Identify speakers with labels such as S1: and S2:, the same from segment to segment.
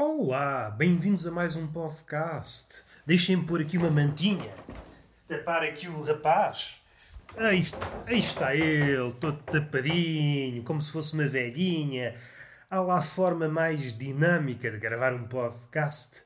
S1: Olá, bem-vindos a mais um podcast. Deixem-me pôr aqui uma mantinha. Tapar aqui o rapaz. Aí, aí está ele, todo tapadinho, como se fosse uma velhinha. Há lá a forma mais dinâmica de gravar um podcast.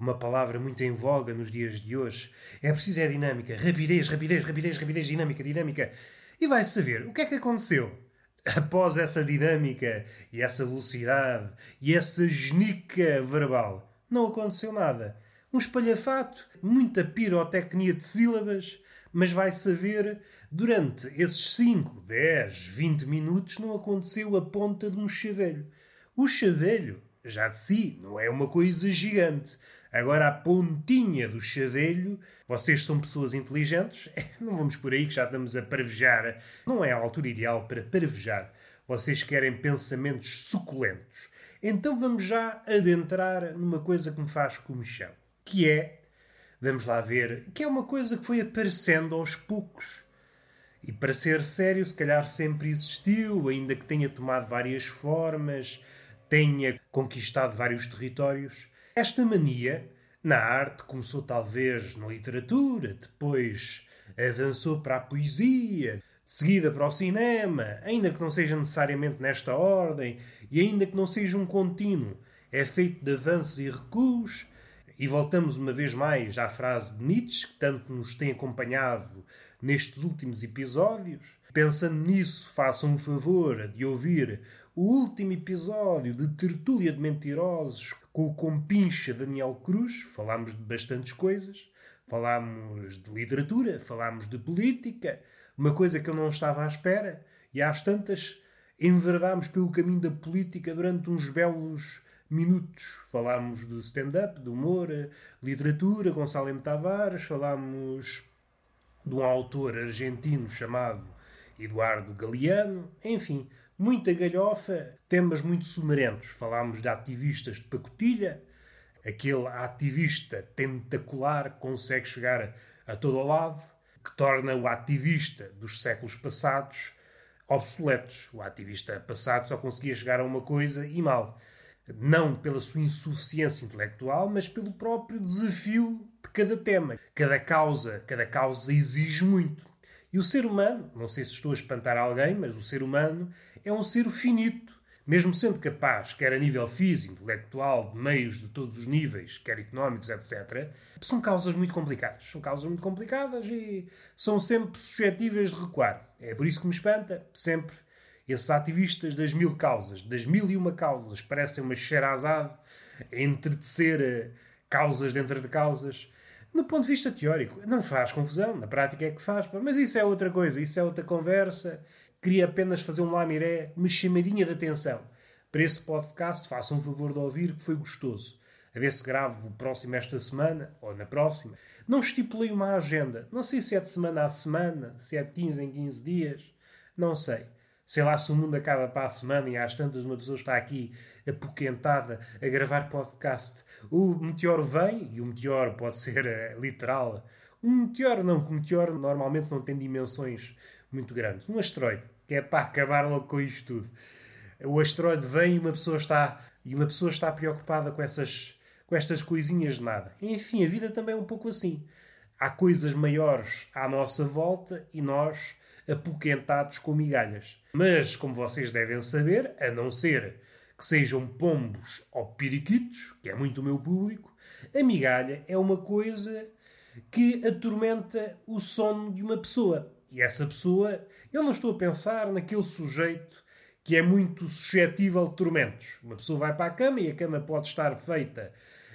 S1: Uma palavra muito em voga nos dias de hoje. É preciso é dinâmica. Rapidez, rapidez, rapidez, rapidez, dinâmica, dinâmica. E vai saber o que é que aconteceu. Após essa dinâmica e essa velocidade e essa genica verbal, não aconteceu nada. Um espalhafato, muita pirotecnia de sílabas, mas vai saber, durante esses 5, 10, 20 minutos não aconteceu a ponta de um chavelho. O chavelho, já de si, não é uma coisa gigante. Agora, a pontinha do chavelho, vocês são pessoas inteligentes, não vamos por aí que já estamos a parvejar. Não é a altura ideal para parvejar. Vocês querem pensamentos suculentos. Então vamos já adentrar numa coisa que me faz comichão, que é, vamos lá ver, que é uma coisa que foi aparecendo aos poucos. E para ser sério, se calhar sempre existiu, ainda que tenha tomado várias formas, tenha conquistado vários territórios. Esta mania, na arte, começou talvez na literatura, depois avançou para a poesia, de seguida para o cinema, ainda que não seja necessariamente nesta ordem, e ainda que não seja um contínuo, é feito de avanços e recuos, e voltamos uma vez mais à frase de Nietzsche, que tanto nos tem acompanhado nestes últimos episódios. Pensando nisso, façam um favor de ouvir o último episódio de Tertúlia de Mentirosos com o compincha Daniel Cruz. Falámos de bastantes coisas. Falámos de literatura, falámos de política, uma coisa que eu não estava à espera. E às tantas, enverdámos pelo caminho da política durante uns belos minutos. Falámos do stand-up, do humor, literatura, Gonçalo M. Tavares, falámos de um autor argentino chamado Eduardo Galeano, enfim, muita galhofa, temas muito sumarentos. Falámos de ativistas de pacotilha, aquele ativista tentacular que consegue chegar a todo o lado, que torna o ativista dos séculos passados obsoletos. O ativista passado só conseguia chegar a uma coisa e mal. Não pela sua insuficiência intelectual, mas pelo próprio desafio de cada tema. Cada causa, cada causa exige muito. E o ser humano, não sei se estou a espantar alguém, mas o ser humano é um ser finito. Mesmo sendo capaz, quer a nível físico, intelectual, de meios de todos os níveis, quer económicos, etc., são causas muito complicadas. São causas muito complicadas e são sempre suscetíveis de recuar. É por isso que me espanta, sempre, esses ativistas das mil causas, das mil e uma causas, parecem uma xerazade a entretecer eh, causas dentro de causas. No ponto de vista teórico, não faz confusão, na prática é que faz, mas isso é outra coisa, isso é outra conversa. Queria apenas fazer um lamiré, uma chamadinha de atenção. Para esse podcast, façam um favor de ouvir, que foi gostoso. A ver se gravo o próximo esta semana, ou na próxima. Não estipulei uma agenda. Não sei se é de semana a semana, se é de 15 em 15 dias. Não sei. Sei lá se o mundo acaba para a semana e às tantas uma pessoa está aqui apoquentada a gravar podcast. O meteoro vem, e o meteoro pode ser eh, literal. Um meteoro não, porque o meteoro normalmente não tem dimensões muito grandes. Um asteroide, que é para acabar logo com isto tudo. O asteroide vem e uma pessoa está, e uma pessoa está preocupada com essas, com estas coisinhas de nada. Enfim, a vida também é um pouco assim. Há coisas maiores à nossa volta e nós apoquentados com migalhas. Mas, como vocês devem saber, a não ser que sejam pombos ou periquitos, que é muito o meu público, a migalha é uma coisa que atormenta o sono de uma pessoa. E essa pessoa, eu não estou a pensar naquele sujeito que é muito suscetível de tormentos. Uma pessoa vai para a cama e a cama pode estar feita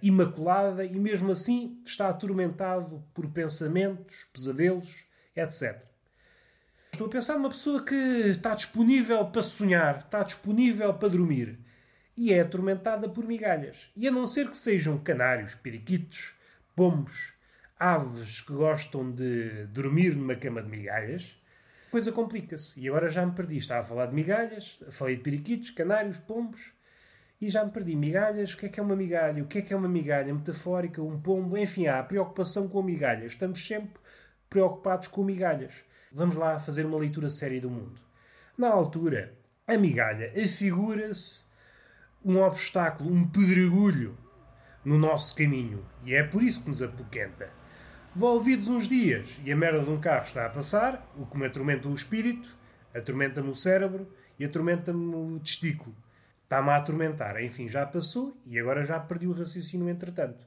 S1: imaculada e mesmo assim está atormentado por pensamentos, pesadelos, etc. Estou a pensar numa pessoa que está disponível para sonhar, está disponível para dormir e é atormentada por migalhas. E a não ser que sejam canários, periquitos, pombos, aves que gostam de dormir numa cama de migalhas, a coisa complica-se. E agora já me perdi. Estava a falar de migalhas, falei de periquitos, canários, pombos e já me perdi. Migalhas, o que é que é uma migalha? O que é que é uma migalha metafórica, um pombo? Enfim, há preocupação com migalhas. Estamos sempre preocupados com migalhas. Vamos lá fazer uma leitura séria do mundo. Na altura, a migalha afigura-se um obstáculo, um pedregulho no nosso caminho e é por isso que nos apoquenta. Volvidos uns dias e a merda de um carro está a passar, o que me atormenta o espírito, atormenta-me o cérebro e atormenta-me o testículo. Está-me a atormentar. Enfim, já passou e agora já perdi o raciocínio entretanto.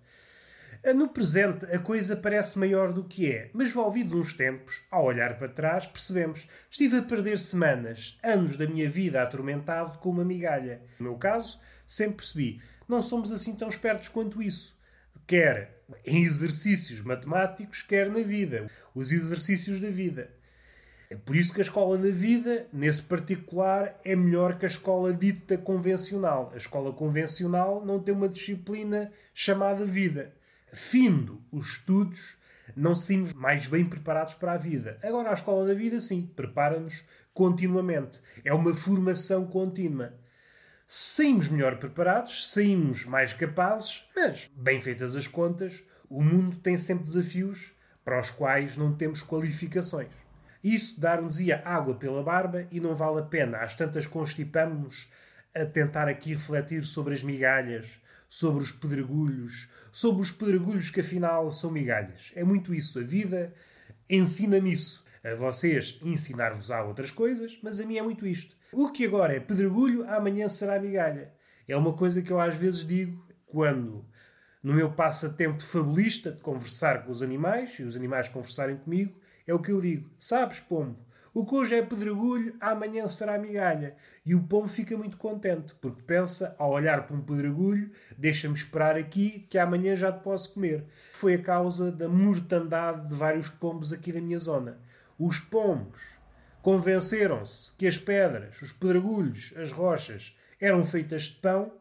S1: No presente, a coisa parece maior do que é, mas volvidos uns tempos, ao olhar para trás, percebemos estive a perder semanas, anos da minha vida atormentado com uma migalha. No meu caso, sempre percebi, não somos assim tão espertos quanto isso. Quer em exercícios matemáticos, quer na vida. Os exercícios da vida. É por isso que a escola da vida, nesse particular, é melhor que a escola dita convencional. A escola convencional não tem uma disciplina chamada vida findo os estudos, não saímos mais bem preparados para a vida. Agora, a escola da vida, sim, prepara-nos continuamente. É uma formação contínua. Saímos melhor preparados, saímos mais capazes, mas, bem feitas as contas, o mundo tem sempre desafios para os quais não temos qualificações. Isso dar-nos-ia água pela barba e não vale a pena. Às tantas constipamos a tentar aqui refletir sobre as migalhas, sobre os pedregulhos, sobre os pedregulhos que afinal são migalhas. É muito isso. A vida ensina-me isso. A vocês ensinar-vos a outras coisas, mas a mim é muito isto. O que agora é pedregulho, amanhã será migalha. É uma coisa que eu às vezes digo quando, no meu passatempo fabulista de conversar com os animais e os animais conversarem comigo, é o que eu digo. Sabes, pombo, o que hoje é pedregulho, amanhã será migalha. E o pombo fica muito contente, porque pensa, ao olhar para um pedregulho, deixa-me esperar aqui que amanhã já te posso comer. Foi a causa da mortandade de vários pombos aqui da minha zona. Os pombos convenceram-se que as pedras, os pedregulhos, as rochas eram feitas de pão,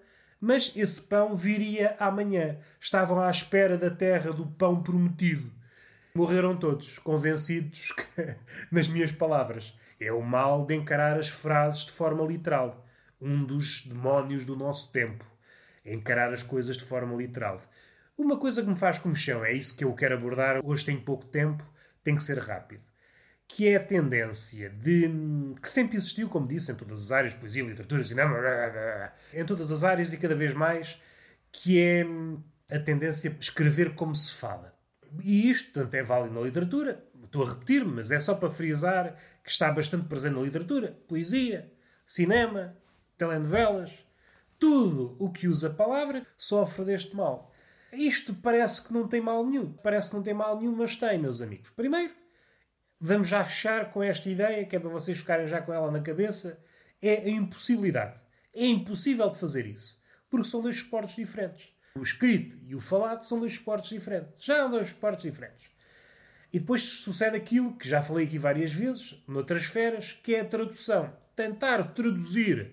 S1: mas esse pão viria amanhã. Estavam à espera da terra do pão prometido. Morreram todos, convencidos que, nas minhas palavras, é o mal de encarar as frases de forma literal. Um dos demónios do nosso tempo. Encarar as coisas de forma literal. Uma coisa que me faz comichão, é isso que eu quero abordar, hoje tem pouco tempo, tem que ser rápido. Que é a tendência de. que sempre existiu, como disse, em todas as áreas, poesia, literatura, cinema, em todas as áreas e cada vez mais, que é a tendência a escrever como se fala. E isto, tanto é válido na literatura, estou a repetir-me, mas é só para frisar que está bastante presente na literatura, poesia, cinema, telenovelas, tudo o que usa a palavra sofre deste mal. Isto parece que não tem mal nenhum. Parece que não tem mal nenhum, mas tem, meus amigos. Primeiro, vamos já fechar com esta ideia, que é para vocês ficarem já com ela na cabeça. É a impossibilidade. É impossível de fazer isso. Porque são dois esportes diferentes. O escrito e o falado são dois esportes diferentes. Já são dois esportes diferentes. E depois sucede aquilo que já falei aqui várias vezes, noutras esferas, que é a tradução. Tentar traduzir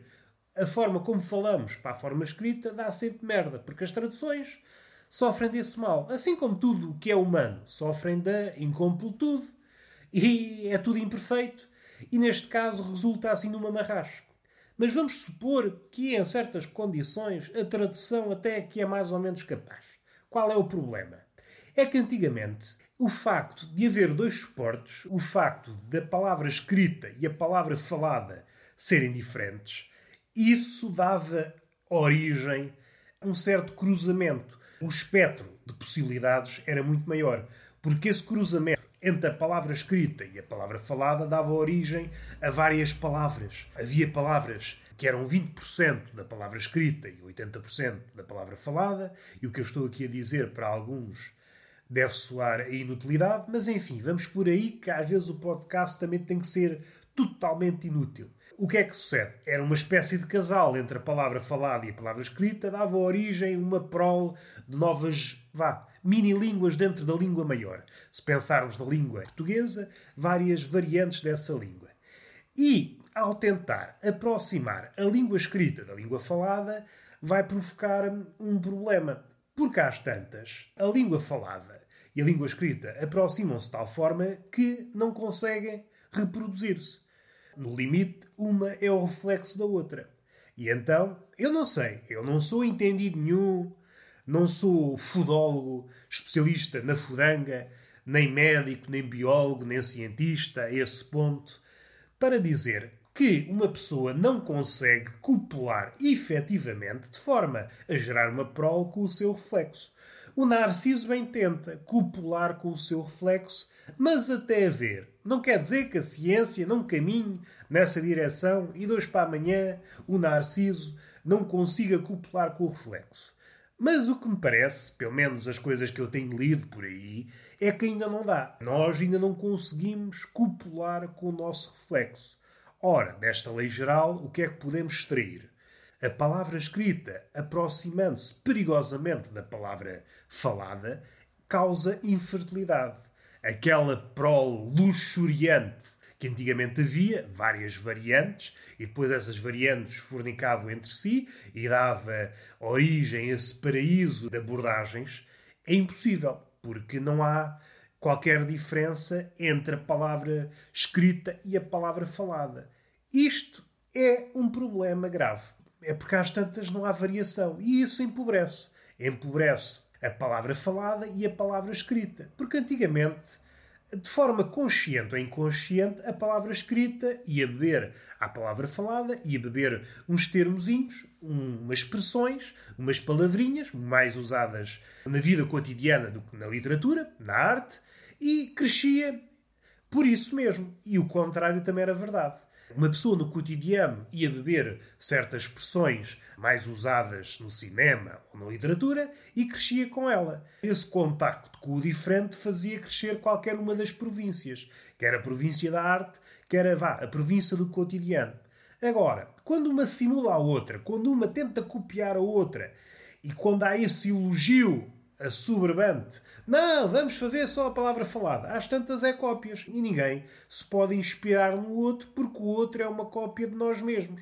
S1: a forma como falamos para a forma escrita dá sempre merda, porque as traduções sofrem desse mal. Assim como tudo o que é humano sofrem da incompletude e é tudo imperfeito. E neste caso resulta assim numa marracha. Mas vamos supor que, em certas condições, a tradução até que é mais ou menos capaz. Qual é o problema? É que antigamente o facto de haver dois suportes, o facto da palavra escrita e a palavra falada serem diferentes, isso dava origem a um certo cruzamento. O espectro de possibilidades era muito maior, porque esse cruzamento entre a palavra escrita e a palavra falada dava origem a várias palavras. Havia palavras que eram 20% da palavra escrita e 80% da palavra falada, e o que eu estou aqui a dizer para alguns deve soar a inutilidade, mas enfim, vamos por aí que às vezes o podcast também tem que ser totalmente inútil. O que é que sucede? Era uma espécie de casal entre a palavra falada e a palavra escrita, dava origem a uma prole de novas, vá, mini-línguas dentro da língua maior. Se pensarmos na língua portuguesa, várias variantes dessa língua. E, ao tentar aproximar a língua escrita da língua falada, vai provocar um problema. Porque às tantas, a língua falada e a língua escrita aproximam-se de tal forma que não conseguem reproduzir-se. No limite, uma é o reflexo da outra. E então, eu não sei, eu não sou entendido nenhum, não sou fudólogo, especialista na fudanga, nem médico, nem biólogo, nem cientista a esse ponto, para dizer que uma pessoa não consegue copular efetivamente de forma a gerar uma prole com o seu reflexo. O Narciso bem tenta copular com o seu reflexo, mas até a ver. Não quer dizer que a ciência não caminhe nessa direção e hoje para amanhã o Narciso não consiga copular com o reflexo. Mas o que me parece, pelo menos as coisas que eu tenho lido por aí, é que ainda não dá. Nós ainda não conseguimos copular com o nosso reflexo. Ora, desta lei geral, o que é que podemos extrair? A palavra escrita, aproximando-se perigosamente da palavra falada, causa infertilidade. Aquela prole luxuriante que antigamente havia, várias variantes, e depois essas variantes fornicavam entre si e dava origem a esse paraíso de abordagens, é impossível, porque não há qualquer diferença entre a palavra escrita e a palavra falada. Isto é um problema grave. É porque às tantas não há variação. E isso empobrece. Empobrece a palavra falada e a palavra escrita. Porque antigamente, de forma consciente ou inconsciente, a palavra escrita ia beber à palavra falada, ia beber uns termozinhos, umas expressões, umas palavrinhas mais usadas na vida cotidiana do que na literatura, na arte, e crescia por isso mesmo. E o contrário também era verdade. Uma pessoa no cotidiano ia beber certas expressões mais usadas no cinema ou na literatura e crescia com ela. Esse contacto com o diferente fazia crescer qualquer uma das províncias, quer a província da arte, quer a, vá, a província do cotidiano. Agora, quando uma simula a outra, quando uma tenta copiar a outra e quando há esse elogio assoberbante. Não, vamos fazer só a palavra falada. Às tantas é cópias e ninguém se pode inspirar no outro porque o outro é uma cópia de nós mesmos.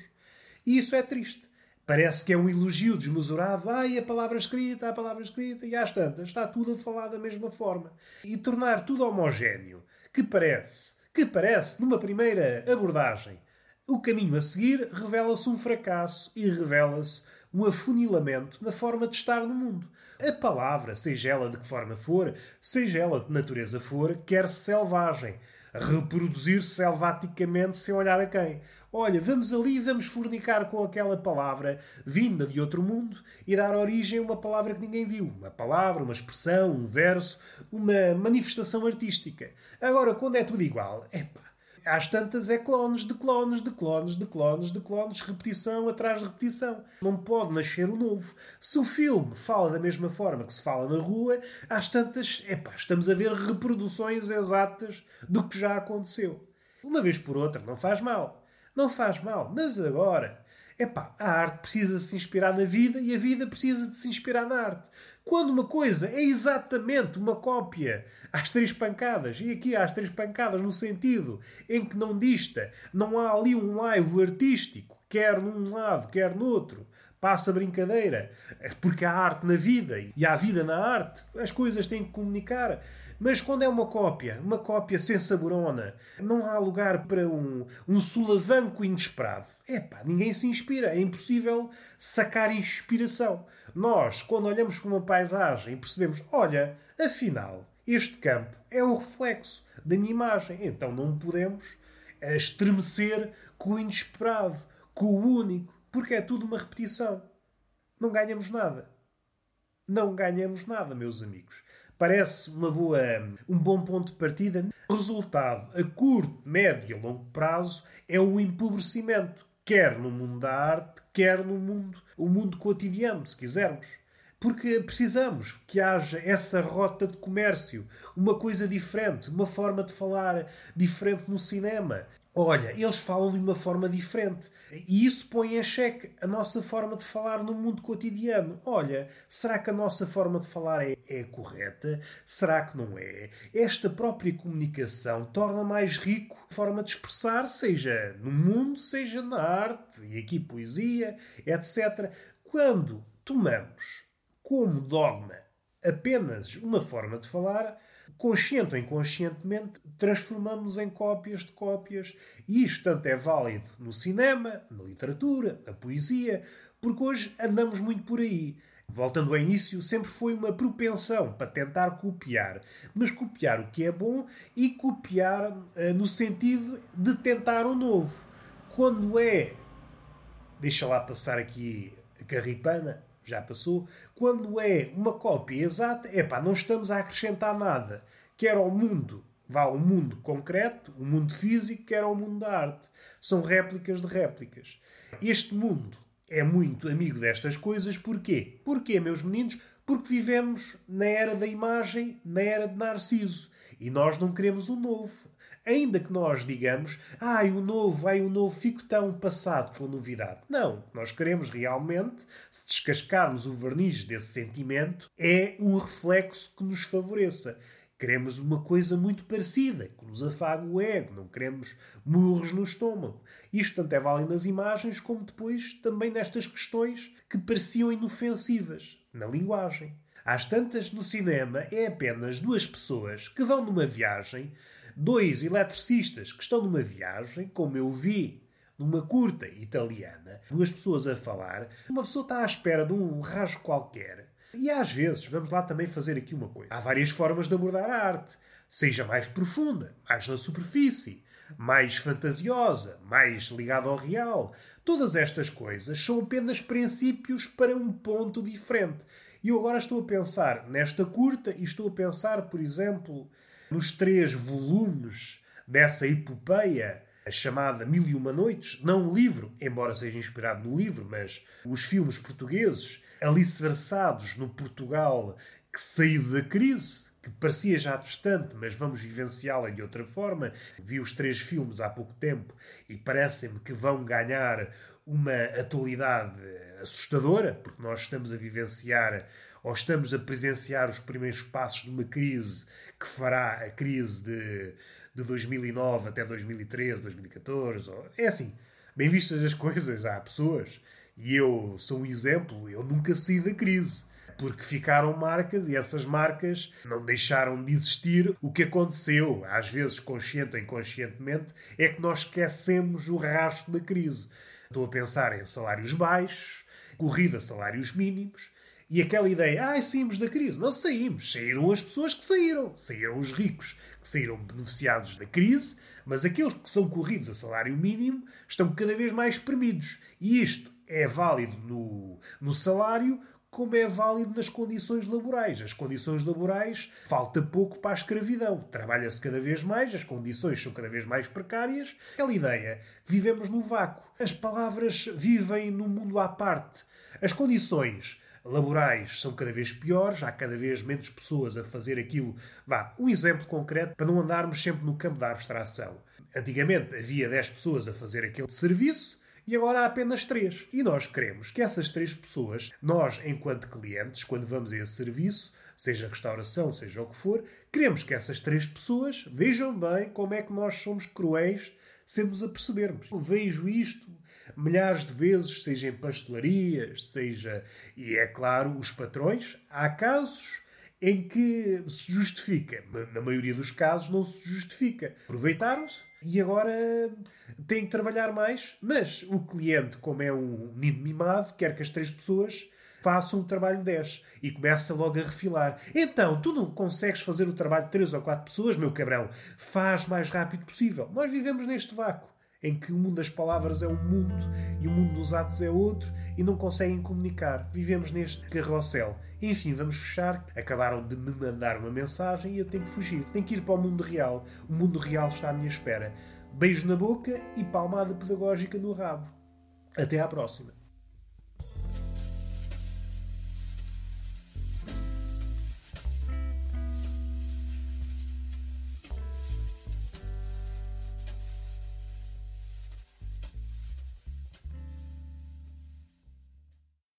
S1: E isso é triste. Parece que é um elogio desmesurado. Ai, a palavra escrita, a palavra escrita, e às tantas está tudo a falar da mesma forma. E tornar tudo homogéneo, que parece, que parece, numa primeira abordagem, o caminho a seguir, revela-se um fracasso e revela-se um afunilamento na forma de estar no mundo. A palavra, seja ela de que forma for, seja ela de natureza for, quer selvagem. Reproduzir selvaticamente sem olhar a quem. Olha, vamos ali e vamos fornicar com aquela palavra vinda de outro mundo e dar origem a uma palavra que ninguém viu. Uma palavra, uma expressão, um verso, uma manifestação artística. Agora, quando é tudo igual, epá, às tantas é clones de clones de clones de clones de clones, repetição atrás de repetição. Não pode nascer o novo. Se o filme fala da mesma forma que se fala na rua, às tantas, epá, estamos a ver reproduções exatas do que já aconteceu. Uma vez por outra, não faz mal. Não faz mal. Mas agora, epá, a arte precisa se inspirar na vida e a vida precisa de se inspirar na arte. Quando uma coisa é exatamente uma cópia às três pancadas, e aqui às três pancadas no sentido em que não dista, não há ali um live artístico, quer num lado, quer no outro, passa brincadeira, porque há arte na vida e há vida na arte, as coisas têm que comunicar. Mas quando é uma cópia, uma cópia sem saborona, não há lugar para um, um sulavanco inesperado. Epá, ninguém se inspira, é impossível sacar inspiração. Nós, quando olhamos para uma paisagem e percebemos, olha, afinal, este campo é o reflexo da minha imagem, então não podemos estremecer com o inesperado, com o único, porque é tudo uma repetição. Não ganhamos nada. Não ganhamos nada, meus amigos. Parece uma boa, um bom ponto de partida. Resultado a curto, médio e longo prazo é o empobrecimento, quer no mundo da arte, quer no mundo, o mundo cotidiano, se quisermos. Porque precisamos que haja essa rota de comércio, uma coisa diferente, uma forma de falar diferente no cinema, Olha, eles falam de uma forma diferente. E isso põe em xeque a nossa forma de falar no mundo cotidiano. Olha, será que a nossa forma de falar é, é correta? Será que não é? Esta própria comunicação torna mais rico a forma de expressar, seja no mundo, seja na arte, e aqui poesia, etc. Quando tomamos como dogma apenas uma forma de falar, consciente ou inconscientemente, transformamos em cópias de cópias. E isto tanto é válido no cinema, na literatura, na poesia, porque hoje andamos muito por aí. Voltando ao início, sempre foi uma propensão para tentar copiar, mas copiar o que é bom e copiar uh, no sentido de tentar o novo. Quando é. Deixa lá passar aqui a carripana, já passou. Quando é uma cópia exata, é pá, não estamos a acrescentar nada. Quer ao mundo, vá ao mundo concreto, o mundo físico, quer ao mundo da arte. São réplicas de réplicas. Este mundo é muito amigo destas coisas, porquê? Porquê, meus meninos? Porque vivemos na era da imagem, na era de Narciso. E nós não queremos o novo. Ainda que nós digamos, ai o novo, ai o novo, fico tão passado com novidade. Não, nós queremos realmente, se descascarmos o verniz desse sentimento, é um reflexo que nos favoreça. Queremos uma coisa muito parecida, que nos afague o ego, não queremos murros no estômago. Isto tanto é válido nas imagens, como depois também nestas questões que pareciam inofensivas, na linguagem. Às tantas, no cinema, é apenas duas pessoas que vão numa viagem dois eletricistas que estão numa viagem, como eu vi numa curta italiana, duas pessoas a falar, uma pessoa está à espera de um rasgo qualquer. E às vezes, vamos lá também fazer aqui uma coisa. Há várias formas de abordar a arte. Seja mais profunda, mais na superfície, mais fantasiosa, mais ligada ao real. Todas estas coisas são apenas princípios para um ponto diferente. E eu agora estou a pensar nesta curta e estou a pensar, por exemplo, nos três volumes dessa epopeia chamada Mil e Uma Noites, não o livro, embora seja inspirado no livro, mas os filmes portugueses alicerçados no Portugal que saiu da crise, que parecia já distante, mas vamos vivenciá-la de outra forma. Vi os três filmes há pouco tempo e parecem-me que vão ganhar uma atualidade assustadora, porque nós estamos a vivenciar ou estamos a presenciar os primeiros passos de uma crise que fará a crise de, de 2009 até 2013, 2014. É assim, bem vistas as coisas, há pessoas, e eu sou um exemplo, eu nunca saí da crise. Porque ficaram marcas e essas marcas não deixaram de existir. O que aconteceu, às vezes consciente ou inconscientemente, é que nós esquecemos o rastro da crise. Estou a pensar em salários baixos, corrida a salários mínimos, e aquela ideia, ah, saímos da crise. Não saímos. Saíram as pessoas que saíram. Saíram os ricos que saíram beneficiados da crise, mas aqueles que são corridos a salário mínimo estão cada vez mais espremidos. E isto é válido no, no salário como é válido nas condições laborais. As condições laborais falta pouco para a escravidão. Trabalha-se cada vez mais, as condições são cada vez mais precárias. Aquela ideia, vivemos num vácuo. As palavras vivem num mundo à parte. As condições laborais são cada vez piores, há cada vez menos pessoas a fazer aquilo. Vá, um exemplo concreto para não andarmos sempre no campo da abstração. Antigamente havia 10 pessoas a fazer aquele serviço e agora há apenas 3. E nós queremos que essas 3 pessoas, nós, enquanto clientes, quando vamos a esse serviço, seja restauração, seja o que for, queremos que essas 3 pessoas vejam bem como é que nós somos cruéis sem nos apercebermos. Vejo isto milhares de vezes, seja em pastelarias, seja. E é claro, os patrões. Há casos em que se justifica. Na maioria dos casos não se justifica. Aproveitaram-se e agora têm que trabalhar mais. Mas o cliente, como é um menino mimado, quer que as três pessoas façam o trabalho de 10 e começa logo a refilar. Então, tu não consegues fazer o trabalho de 3 ou 4 pessoas, meu cabrão? Faz mais rápido possível. Nós vivemos neste vácuo em que o mundo das palavras é um mundo e o mundo dos atos é outro e não conseguem comunicar. Vivemos neste carrossel. Enfim, vamos fechar. Acabaram de me mandar uma mensagem e eu tenho que fugir. Tenho que ir para o mundo real. O mundo real está à minha espera. Beijo na boca e palmada pedagógica no rabo. Até à próxima.